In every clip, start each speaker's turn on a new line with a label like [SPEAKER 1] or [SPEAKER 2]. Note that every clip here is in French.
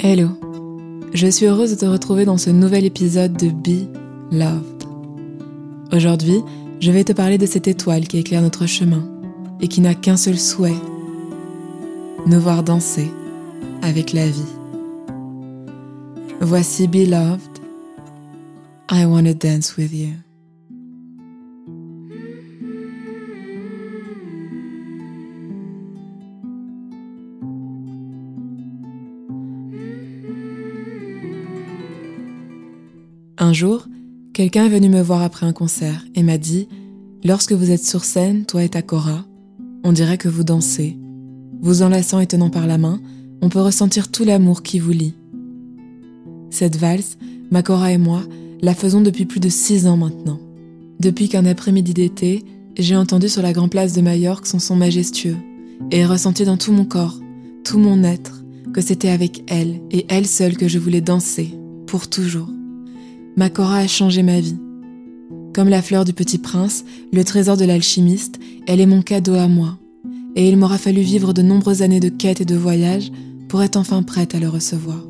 [SPEAKER 1] Hello, je suis heureuse de te retrouver dans ce nouvel épisode de Be Loved. Aujourd'hui, je vais te parler de cette étoile qui éclaire notre chemin et qui n'a qu'un seul souhait, nous voir danser avec la vie. Voici Be Loved, I Wanna Dance With You. Un jour, quelqu'un est venu me voir après un concert et m'a dit Lorsque vous êtes sur scène, toi et ta Cora, on dirait que vous dansez. Vous enlaçant et tenant par la main, on peut ressentir tout l'amour qui vous lie. Cette valse, ma Cora et moi, la faisons depuis plus de six ans maintenant. Depuis qu'un après-midi d'été, j'ai entendu sur la grande place de Majorque son son majestueux et ressenti dans tout mon corps, tout mon être, que c'était avec elle et elle seule que je voulais danser, pour toujours ma Cora a changé ma vie. Comme la fleur du petit prince, le trésor de l'alchimiste, elle est mon cadeau à moi. Et il m'aura fallu vivre de nombreuses années de quête et de voyage pour être enfin prête à le recevoir.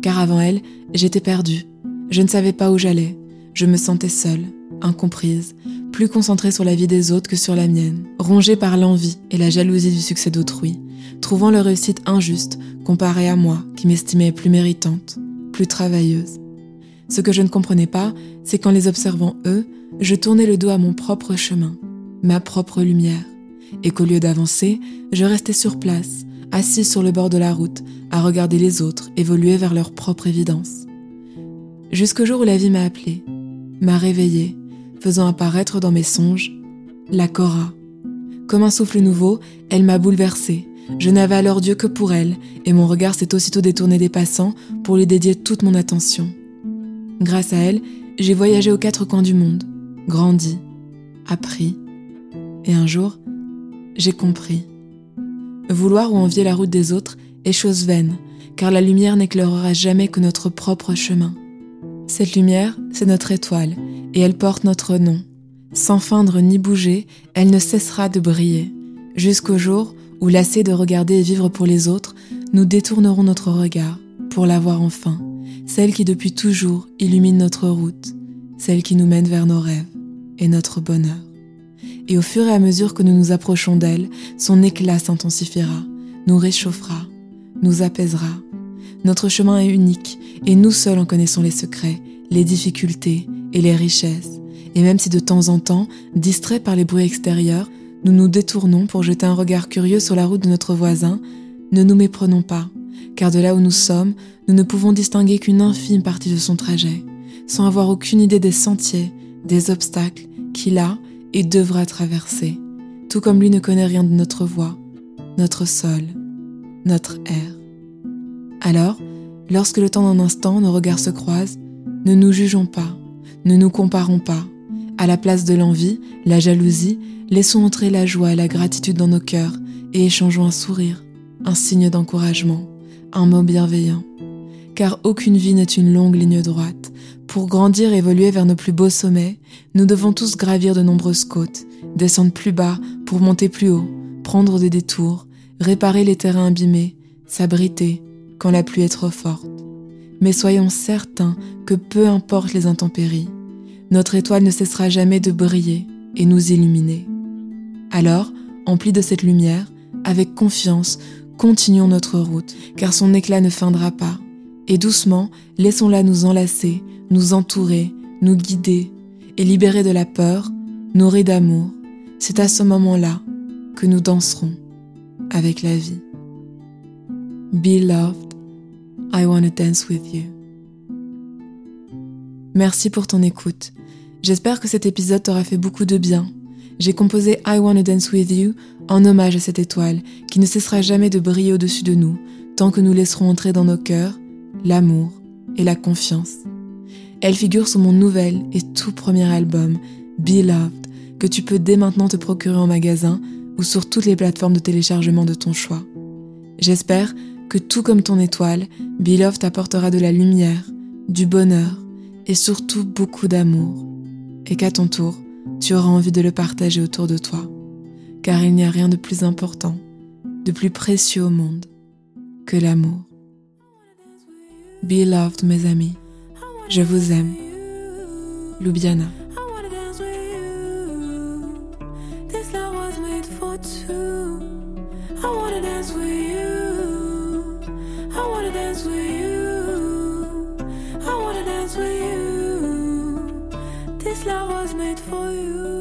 [SPEAKER 1] Car avant elle, j'étais perdue. Je ne savais pas où j'allais. Je me sentais seule, incomprise, plus concentrée sur la vie des autres que sur la mienne, rongée par l'envie et la jalousie du succès d'autrui, trouvant leur réussite injuste comparée à moi qui m'estimais plus méritante, plus travailleuse. Ce que je ne comprenais pas, c'est qu'en les observant eux, je tournais le dos à mon propre chemin, ma propre lumière, et qu'au lieu d'avancer, je restais sur place, assise sur le bord de la route, à regarder les autres évoluer vers leur propre évidence. Jusqu'au jour où la vie m'a appelée, m'a réveillée, faisant apparaître dans mes songes la Cora. Comme un souffle nouveau, elle m'a bouleversée. Je n'avais alors Dieu que pour elle, et mon regard s'est aussitôt détourné des passants pour lui dédier toute mon attention. Grâce à elle, j'ai voyagé aux quatre coins du monde, grandi, appris, et un jour, j'ai compris. Vouloir ou envier la route des autres est chose vaine, car la lumière n'éclairera jamais que notre propre chemin. Cette lumière, c'est notre étoile, et elle porte notre nom. Sans feindre ni bouger, elle ne cessera de briller, jusqu'au jour où, lassés de regarder et vivre pour les autres, nous détournerons notre regard pour la voir enfin celle qui depuis toujours illumine notre route, celle qui nous mène vers nos rêves et notre bonheur. Et au fur et à mesure que nous nous approchons d'elle, son éclat s'intensifiera, nous réchauffera, nous apaisera. Notre chemin est unique et nous seuls en connaissons les secrets, les difficultés et les richesses. Et même si de temps en temps, distraits par les bruits extérieurs, nous nous détournons pour jeter un regard curieux sur la route de notre voisin, ne nous méprenons pas, car de là où nous sommes, nous ne pouvons distinguer qu'une infime partie de son trajet, sans avoir aucune idée des sentiers, des obstacles qu'il a et devra traverser, tout comme lui ne connaît rien de notre voie, notre sol, notre air. Alors, lorsque le temps d'un instant nos regards se croisent, ne nous jugeons pas, ne nous comparons pas. À la place de l'envie, la jalousie, laissons entrer la joie et la gratitude dans nos cœurs et échangeons un sourire, un signe d'encouragement, un mot bienveillant. Car aucune vie n'est une longue ligne droite. Pour grandir et évoluer vers nos plus beaux sommets, nous devons tous gravir de nombreuses côtes, descendre plus bas pour monter plus haut, prendre des détours, réparer les terrains abîmés, s'abriter quand la pluie est trop forte. Mais soyons certains que peu importe les intempéries, notre étoile ne cessera jamais de briller et nous illuminer. Alors, emplis de cette lumière, avec confiance, Continuons notre route, car son éclat ne feindra pas. Et doucement, laissons-la nous enlacer, nous entourer, nous guider, et libérer de la peur, nourrir d'amour. C'est à ce moment-là que nous danserons avec la vie. Be loved, I want to dance with you. Merci pour ton écoute. J'espère que cet épisode t'aura fait beaucoup de bien j'ai composé I Wanna Dance With You en hommage à cette étoile qui ne cessera jamais de briller au-dessus de nous tant que nous laisserons entrer dans nos cœurs l'amour et la confiance. Elle figure sur mon nouvel et tout premier album, Be Loved, que tu peux dès maintenant te procurer en magasin ou sur toutes les plateformes de téléchargement de ton choix. J'espère que tout comme ton étoile, Be Loved t'apportera de la lumière, du bonheur et surtout beaucoup d'amour. Et qu'à ton tour, tu auras envie de le partager autour de toi, car il n'y a rien de plus important, de plus précieux au monde que l'amour. Be loved, mes amis. Je vous aime. Ljubljana. I dance with you.
[SPEAKER 2] this love was made for you.